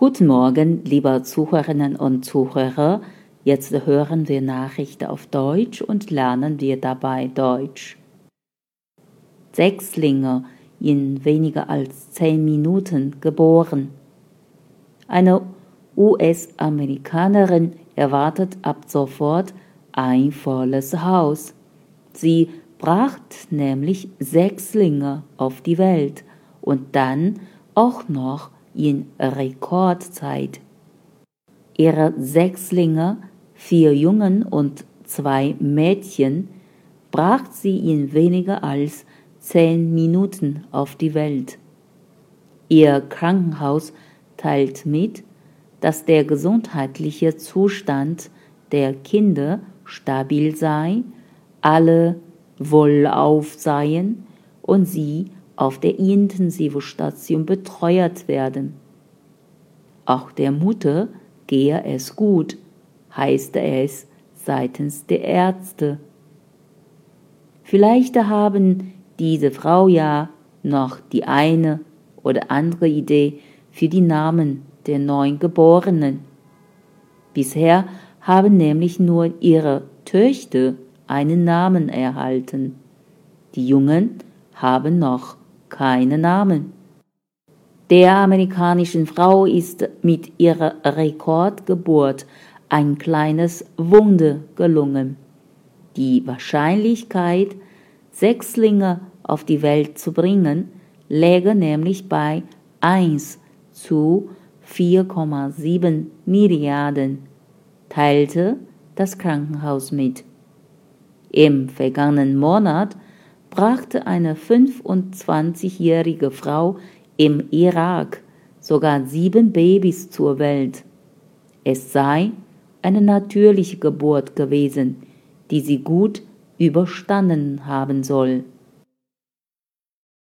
Guten Morgen, liebe Zuhörerinnen und Zuhörer. Jetzt hören wir Nachrichten auf Deutsch und lernen wir dabei Deutsch. Sechslinge in weniger als zehn Minuten geboren. Eine US-Amerikanerin erwartet ab sofort ein volles Haus. Sie bracht nämlich Sechslinge auf die Welt und dann auch noch in Rekordzeit. Ihre Sechslinge, vier Jungen und zwei Mädchen, brachte sie in weniger als zehn Minuten auf die Welt. Ihr Krankenhaus teilt mit, dass der gesundheitliche Zustand der Kinder stabil sei, alle wohlauf seien und sie auf der Intensivstation betreut werden. Auch der Mutter gehe es gut, heißt es seitens der Ärzte. Vielleicht haben diese Frau ja noch die eine oder andere Idee für die Namen der neuen Geborenen. Bisher haben nämlich nur ihre Töchter einen Namen erhalten. Die Jungen haben noch keine Namen. Der amerikanischen Frau ist mit ihrer Rekordgeburt ein kleines Wunder gelungen. Die Wahrscheinlichkeit, Sechslinge auf die Welt zu bringen, läge nämlich bei 1 zu 4,7 Milliarden, teilte das Krankenhaus mit. Im vergangenen Monat brachte eine 25-jährige Frau im Irak sogar sieben Babys zur Welt. Es sei eine natürliche Geburt gewesen, die sie gut überstanden haben soll.